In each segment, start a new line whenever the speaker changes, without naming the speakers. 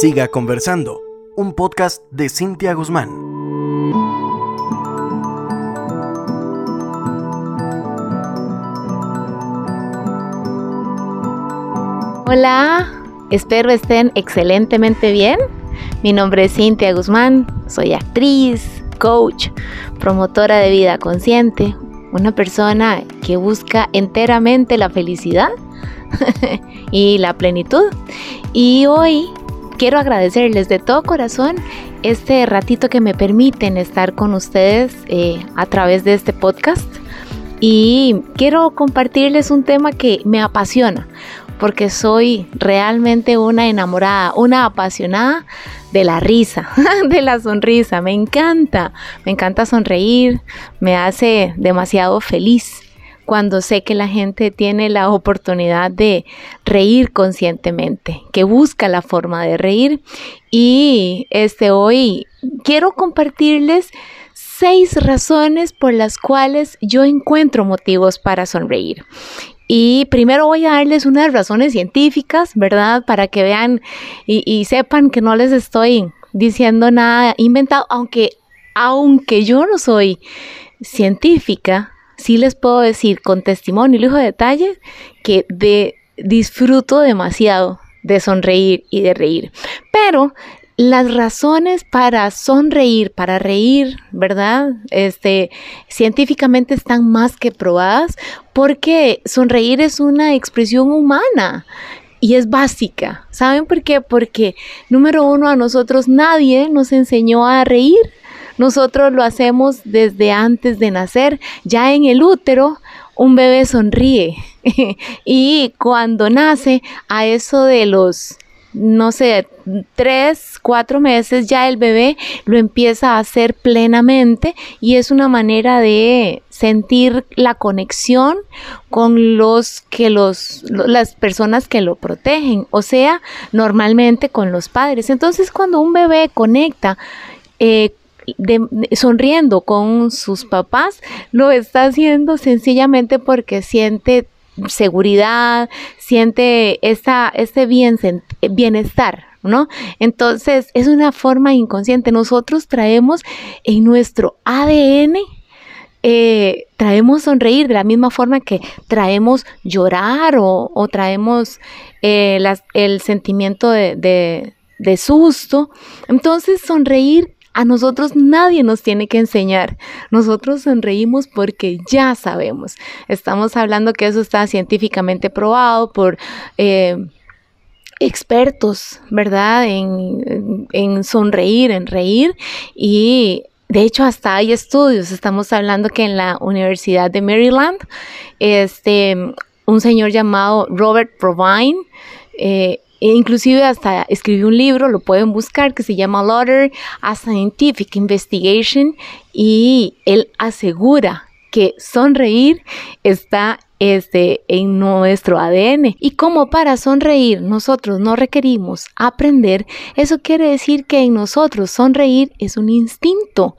Siga conversando, un podcast de Cintia Guzmán.
Hola, espero estén excelentemente bien. Mi nombre es Cintia Guzmán, soy actriz, coach, promotora de vida consciente, una persona que busca enteramente la felicidad y la plenitud. Y hoy quiero agradecerles de todo corazón este ratito que me permiten estar con ustedes eh, a través de este podcast. Y quiero compartirles un tema que me apasiona, porque soy realmente una enamorada, una apasionada de la risa, de la sonrisa. Me encanta, me encanta sonreír, me hace demasiado feliz cuando sé que la gente tiene la oportunidad de reír conscientemente, que busca la forma de reír. Y este hoy quiero compartirles seis razones por las cuales yo encuentro motivos para sonreír. Y primero voy a darles unas razones científicas, ¿verdad? Para que vean y, y, sepan que no les estoy diciendo nada inventado, aunque, aunque yo no soy científica, sí les puedo decir con testimonio y lujo de detalle que de, disfruto demasiado de sonreír y de reír. Pero las razones para sonreír, para reír, ¿verdad? Este, científicamente están más que probadas porque sonreír es una expresión humana y es básica. ¿Saben por qué? Porque número uno, a nosotros nadie nos enseñó a reír. Nosotros lo hacemos desde antes de nacer. Ya en el útero, un bebé sonríe. y cuando nace, a eso de los no sé, tres, cuatro meses, ya el bebé lo empieza a hacer plenamente y es una manera de sentir la conexión con los que los, las personas que lo protegen, o sea, normalmente con los padres. Entonces, cuando un bebé conecta eh, sonriendo con sus papás, lo está haciendo sencillamente porque siente seguridad, siente esta, este bien, bienestar, ¿no? Entonces es una forma inconsciente. Nosotros traemos en nuestro ADN eh, traemos sonreír de la misma forma que traemos llorar o, traemos eh, el sentimiento de, de, susto. Entonces sonreír a nosotros nadie nos tiene que enseñar. Nosotros sonreímos porque ya sabemos. Estamos hablando que eso está científicamente probado por... Eh, expertos, ¿verdad? En, sonreír, en reír y de hecho, hasta hay estudios. Estamos hablando que en la Universidad de Maryland, este, un señor llamado Robert Provine eh, e inclusive hasta escribió un libro, lo pueden buscar, que se llama Lauder, a Scientific Investigation, y él asegura que sonreír está este, en nuestro ADN. Y como para sonreír nosotros no requerimos aprender, eso quiere decir que en nosotros sonreír es un instinto.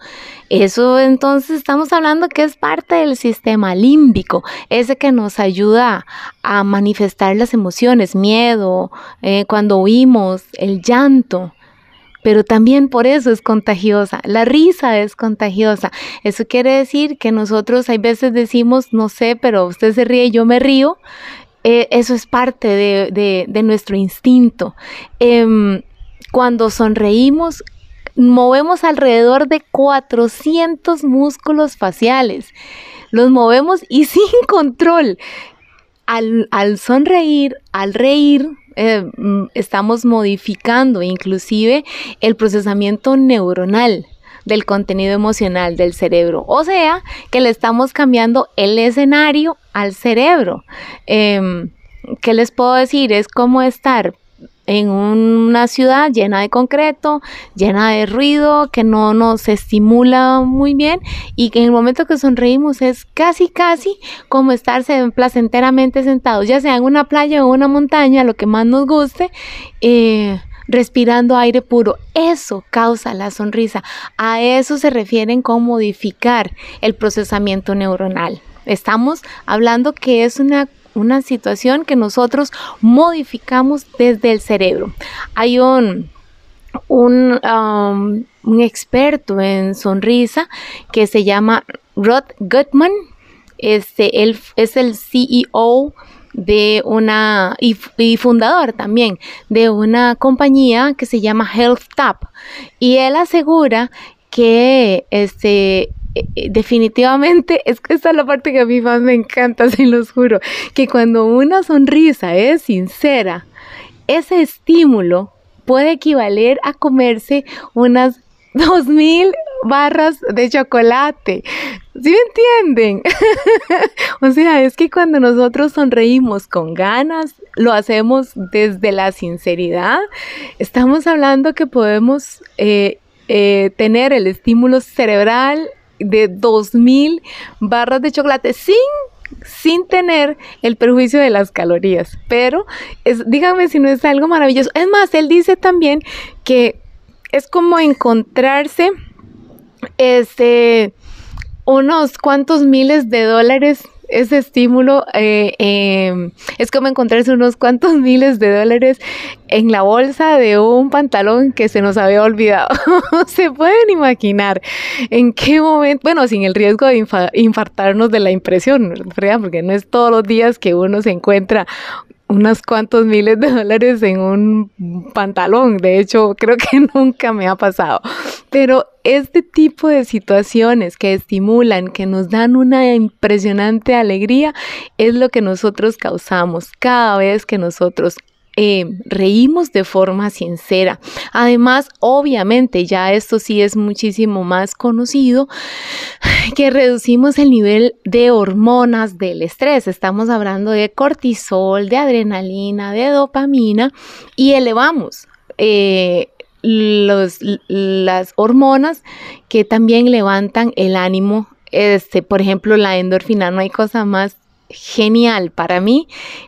Eso entonces estamos hablando que es parte del sistema límbico, ese que nos ayuda a manifestar las emociones, miedo, eh, cuando huimos, el llanto pero también por eso es contagiosa. La risa es contagiosa. Eso quiere decir que nosotros hay veces decimos, no sé, pero usted se ríe, yo me río. Eh, eso es parte de, nuestro instinto. Em, cuando sonreímos, movemos alrededor de 400 músculos faciales. Los movemos y sin control. Al, al sonreír, al reír, eh, mm, estamos modificando inclusive el procesamiento neuronal del contenido emocional del cerebro. O sea, que le estamos cambiando el escenario al cerebro. Em, ¿Qué les puedo decir? Es como estar en una ciudad llena de concreto, llena de ruido, que no nos estimula muy bien y que en el momento que sonreímos es casi, casi como estarse placenteramente sentados, ya sea en una playa o una montaña, lo que más nos guste. Eh, respirando aire puro. Eso causa la sonrisa. A eso se refieren con modificar el procesamiento neuronal. Estamos hablando que es una una situación que nosotros modificamos desde el cerebro. Hay un un, um, un experto en sonrisa que se llama Rod Gutman. Este, él es el CEO de una y, fundador también de una compañía que se llama Health Tap y él asegura que este definitivamente es que esta es la parte que a mí más me encanta, se los juro, que cuando una sonrisa es sincera, ese estímulo puede equivaler a comerse unas 2000 barras de chocolate. ¿Sí me entienden? o sea, es que cuando nosotros sonreímos con ganas, lo hacemos desde la sinceridad, estamos hablando que podemos eh, eh, tener el estímulo cerebral de 2000 barras de chocolate sin sin tener el perjuicio de las calorías. Pero díganme si no es algo maravilloso. Es más, él dice también que es como encontrarse este unos cuantos miles de dólares ese estímulo eh, em, es como encontrarse unos cuantos miles de dólares en la bolsa de un pantalón que se nos había olvidado. se pueden imaginar en qué momento, bueno, sin el riesgo de infartarnos de la impresión, ¿verdad? porque no es todos los días que uno se encuentra unos cuantos miles de dólares en un pantalón. De hecho, creo que nunca me ha pasado. Pero este tipo de situaciones que estimulan, que nos dan una impresionante alegría, es lo que nosotros causamos cada vez que nosotros eh, reímos de forma sincera. Además, obviamente, ya esto sí es muchísimo más conocido, que reducimos el nivel de hormonas del estrés. Estamos hablando de cortisol, de adrenalina, de dopamina y elevamos. Eh, los, las hormonas que también levantan el ánimo este, por ejemplo, la endorfina, no hay cosa más genial para mí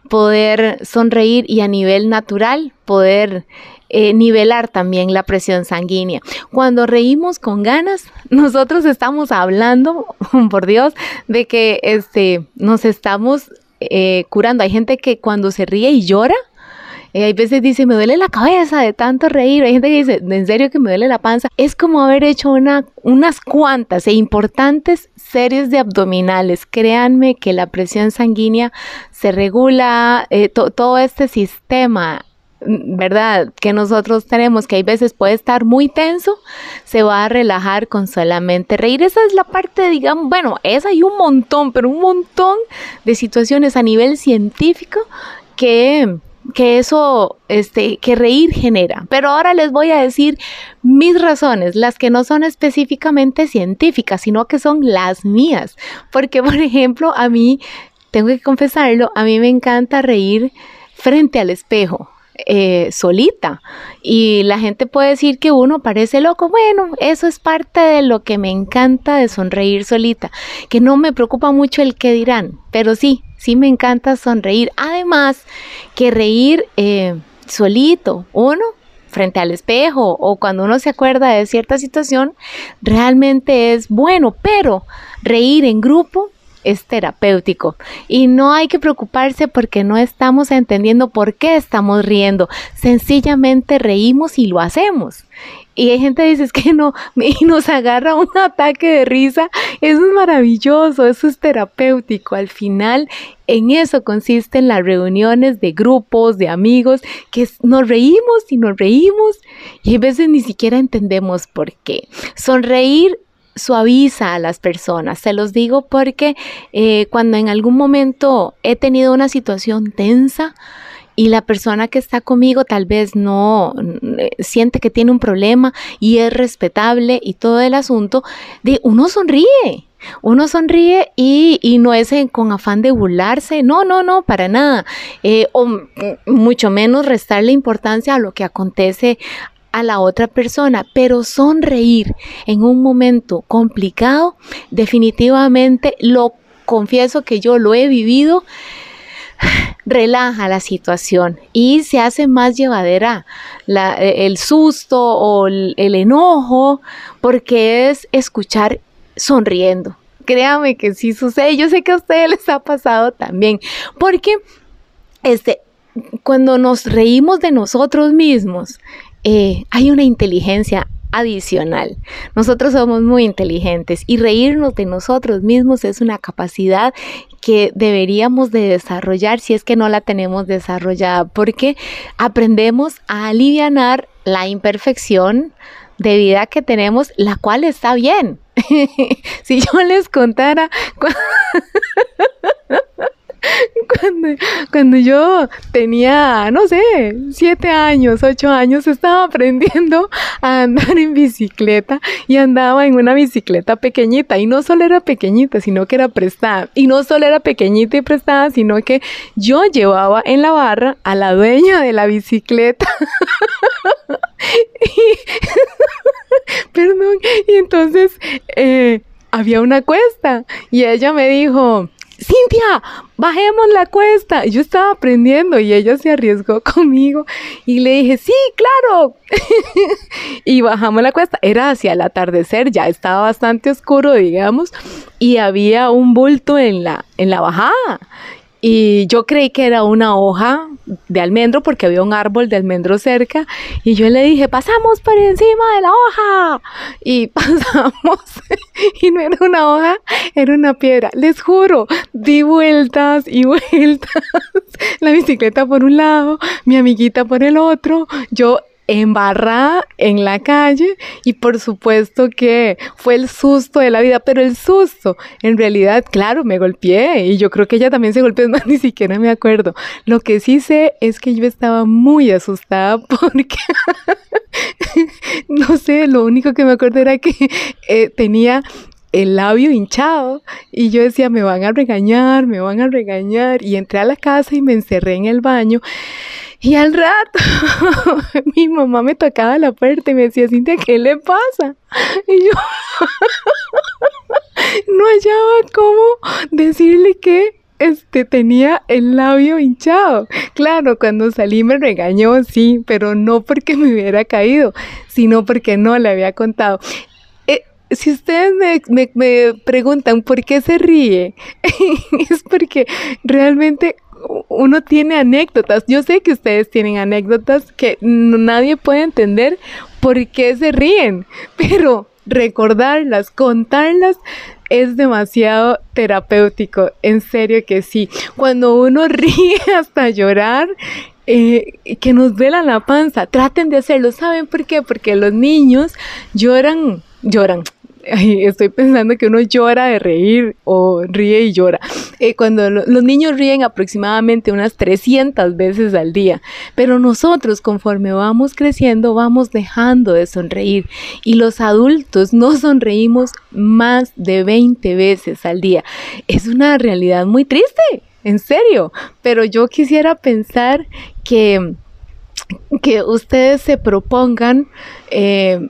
poder sonreír y a nivel natural poder eh, nivelar también la presión sanguínea. Cuando reímos con ganas, nosotros estamos hablando, por Dios, de que este, nos estamos eh, curando. Hay gente que cuando se ríe y llora, eh, hay veces dice, me duele la cabeza de tanto reír. Hay gente que dice, en serio que me duele la panza. Es como haber hecho una, unas cuantas e importantes series de abdominales. Créanme que la presión sanguínea se regula, eh, todo este sistema mm, ¿verdad? Que nosotros tenemos, que hay veces puede estar muy tenso, se va a relajar con solamente reír. Esa es la parte, digamos, bueno, esa hay un montón, pero un montón de situaciones a nivel científico que que eso, este, que reír genera. Pero ahora les voy a decir mis razones, las que no son específicamente científicas, sino que son las mías. Porque, por ejemplo, a mí, tengo que confesarlo, a mí me encanta reír frente al espejo. Eh, solita y la gente puede decir que uno parece loco bueno eso es parte de lo que me encanta de sonreír solita que no me preocupa mucho el que dirán pero sí sí me encanta sonreír. Además, que reír eh, solito, uno, frente al espejo o cuando uno se acuerda de cierta situación, realmente es bueno, pero reír en grupo es terapéutico y no hay que preocuparse porque no estamos entendiendo por qué estamos riendo. Sencillamente reímos y lo hacemos. Y hay gente que dice, es que no, y nos agarra un ataque de risa. Eso es maravilloso, eso es terapéutico. Al final, en eso consisten las reuniones de grupos, de amigos, que nos reímos y nos reímos y a veces ni siquiera entendemos por qué. Sonreír suaviza a las personas. Se los digo porque eh, cuando en algún momento he tenido una situación tensa, y la persona que está conmigo tal vez no eh, siente que tiene un problema y es respetable y todo el asunto, de uno sonríe. Uno sonríe y, no es con afán de burlarse, no, no, no, para nada, eh, o mucho menos restarle importancia a lo que acontece a la otra persona, pero sonreír en un momento complicado, definitivamente lo confieso que yo lo he vivido relaja la situación y se hace más llevadera e, el susto o el, enojo porque es escuchar sonriendo. Créame que sí sucede. Yo sé que a ustedes les ha pasado también. Porque este, cuando nos reímos de nosotros mismos, eh, hay una inteligencia adicional. Nosotros somos muy inteligentes y reírnos de nosotros mismos es una capacidad que deberíamos de desarrollar si es que no la tenemos desarrollada, porque aprendemos a aliviar la imperfección de vida que tenemos, la cual está bien. si yo les contara cuando, cuando, yo tenía, no sé, siete años, ocho años, estaba aprendiendo a andar en bicicleta y andaba en una bicicleta pequeñita. Y no solo era pequeñita, sino que era prestada. Y no solo era pequeñita y prestada, sino que yo llevaba en la barra a la dueña de la bicicleta. perdón, y entonces eh, había una cuesta y ella me dijo, Cintia, bajemos la cuesta. Yo estaba aprendiendo y ella se arriesgó conmigo y le dije, sí, claro. y bajamos la cuesta. Era hacia el atardecer, ya estaba bastante oscuro, digamos, y había un bulto en la, en la bajada. Y yo creí que era una hoja de almendro porque había un árbol de almendro cerca. Y yo le dije, pasamos por encima de la hoja. Y pasamos. y no era una hoja, era una piedra. Les juro, di vueltas y vueltas. la bicicleta por un lado, mi amiguita por el otro. Yo embarrada en la calle y por supuesto que fue el susto de la vida, pero el susto, en realidad, claro, me golpeé y yo creo que ella también se golpeó, más ni siquiera me acuerdo. Lo que sí sé es que yo estaba muy asustada porque, no sé, lo único que me acuerdo era que eh, tenía el labio hinchado y yo decía, me van a regañar, me van a regañar y entré a la casa y me encerré en el baño y al rato mi mamá me tocaba la puerta y me decía, Cintia, ¿qué le pasa? Y yo no hallaba cómo decirle que este, tenía el labio hinchado. Claro, cuando salí me regañó, sí, pero no porque me hubiera caído, sino porque no le había contado. Si ustedes me, me preguntan por qué se ríe, es porque realmente uno tiene anécdotas. Yo sé que ustedes tienen anécdotas que nadie puede entender por qué se ríen, pero recordarlas, contarlas es demasiado terapéutico, en serio que sí. Cuando uno ríe hasta llorar, eh, que nos duela la panza, traten de hacerlo. ¿Saben por qué? Porque los niños lloran, lloran, estoy pensando que uno llora de reír o ríe y llora. Eh, cuando los niños ríen aproximadamente unas 300 veces al día, pero nosotros conforme vamos creciendo vamos dejando de sonreír y los adultos no sonreímos más de 20 veces al día. Es una realidad muy triste, en serio, pero yo quisiera pensar que, que ustedes se propongan eh,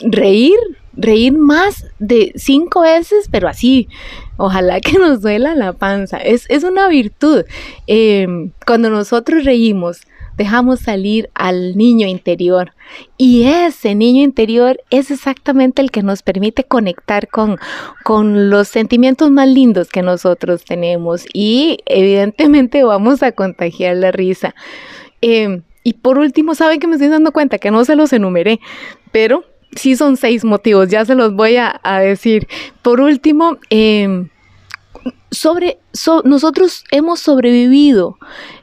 reír reír más de cinco veces, pero así, ojalá que nos duela la panza. Es, una virtud. Em, cuando nosotros reímos, dejamos salir al niño interior. Y ese niño interior es exactamente el que nos permite conectar con, con los sentimientos más lindos que nosotros tenemos. Y evidentemente vamos a contagiar la risa. Em, y por último, ¿saben que me estoy dando cuenta? Que no se los enumeré, pero sí son seis motivos, ya se los voy a, decir. Por último, em, sobre, nosotros hemos sobrevivido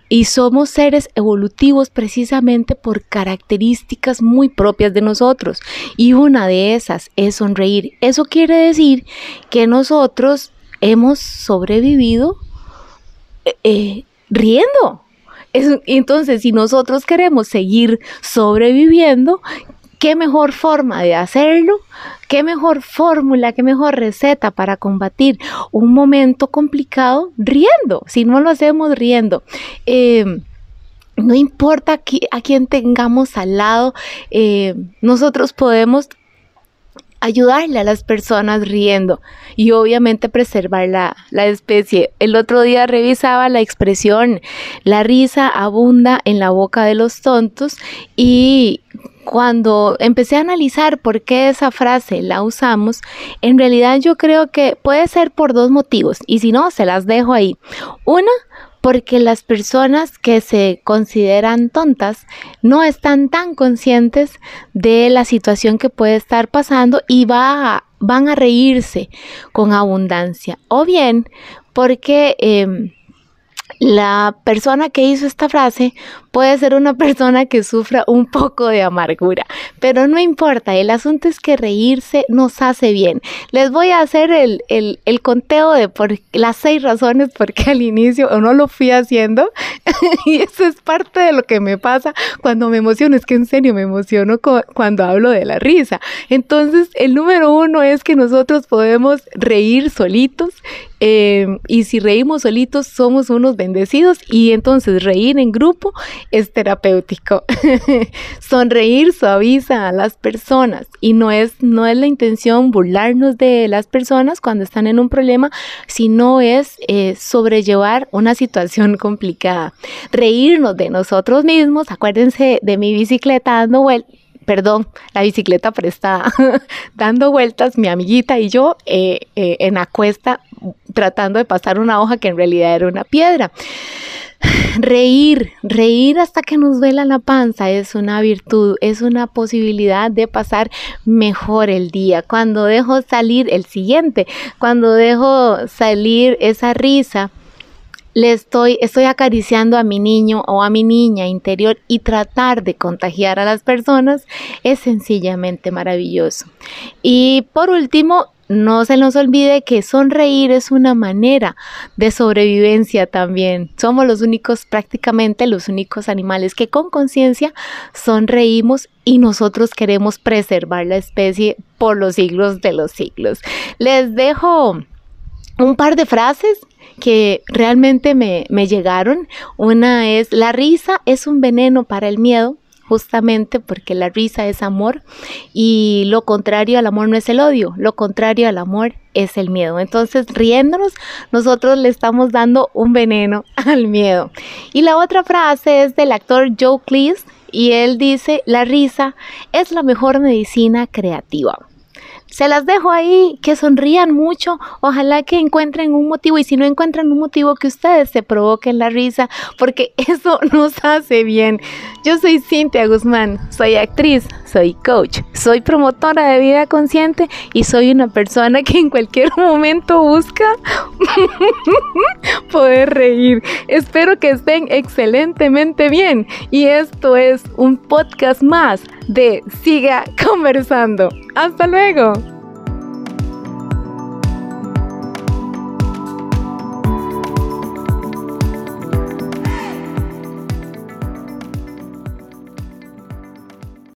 y somos seres evolutivos precisamente por características muy propias de nosotros. Y una de esas es sonreír. Eso quiere decir que nosotros hemos sobrevivido eh, eh, riendo. entonces, si nosotros queremos seguir sobreviviendo, ¿Qué mejor forma de hacerlo? ¿Qué mejor fórmula, qué mejor receta para combatir un momento complicado riendo? Si no lo hacemos riendo. Em, no importa a quién tengamos al lado, em, nosotros podemos ayudarle a las personas riendo y obviamente preservar la, la, especie. El otro día revisaba la expresión, la risa abunda en la boca de los tontos y cuando empecé a analizar por qué esa frase la usamos, en realidad yo creo que puede ser por dos motivos y si no, se las dejo ahí. Una, porque las personas que se consideran tontas no están tan conscientes de la situación que puede estar pasando y va van a reírse con abundancia. O bien porque... Em, la persona que hizo esta frase puede ser una persona que sufra un poco de amargura, pero no importa, el asunto es que reírse nos hace bien. Les voy a hacer el, conteo de por, las seis razones por qué al inicio no lo fui haciendo y eso es parte de lo que me pasa cuando me emociono, es que en serio me emociono cuando hablo de la risa. Entonces, el número uno es que nosotros podemos reír solitos Em, y si reímos solitos, somos unos bendecidos y entonces reír en grupo es terapéutico. Sonreír suaviza a las personas y no es, no es la intención burlarnos de las personas cuando están en un problema, sino es eh, sobrellevar una situación complicada. Reírnos de nosotros mismos, acuérdense de mi bicicleta dando vueltas perdón, la bicicleta prestada, dando vueltas, mi amiguita y yo eh, eh, en la cuesta tratando de pasar una hoja que en realidad era una piedra. Reír, reír hasta que nos duela la panza es una virtud, es una posibilidad de pasar mejor el día. Cuando dejo salir el siguiente, cuando dejo salir esa risa, le estoy, estoy acariciando a mi niño o a mi niña interior y tratar de contagiar a las personas es sencillamente maravilloso. Y por último, no se nos olvide que sonreír es una manera de sobrevivencia también. Somos los únicos, prácticamente los únicos animales que con conciencia sonreímos y nosotros queremos preservar la especie por los siglos de los siglos. Les dejo un par de frases que realmente me, llegaron. Una es, la risa es un veneno para el miedo, justamente porque la risa es amor y lo contrario al amor no es el odio, lo contrario al amor es el miedo. Entonces, riéndonos, nosotros le estamos dando un veneno al miedo. Y la otra frase es del actor Joe Cleese y él dice, la risa es la mejor medicina creativa. Se las dejo ahí, que sonrían mucho, ojalá que encuentren un motivo y si no encuentran un motivo que ustedes se provoquen la risa, porque eso nos hace bien. Yo soy Cintia Guzmán, soy actriz, soy coach, soy promotora de vida consciente y soy una persona que en cualquier momento busca poder reír. Espero que estén excelentemente bien y esto es un podcast más de Siga conversando. Hasta luego.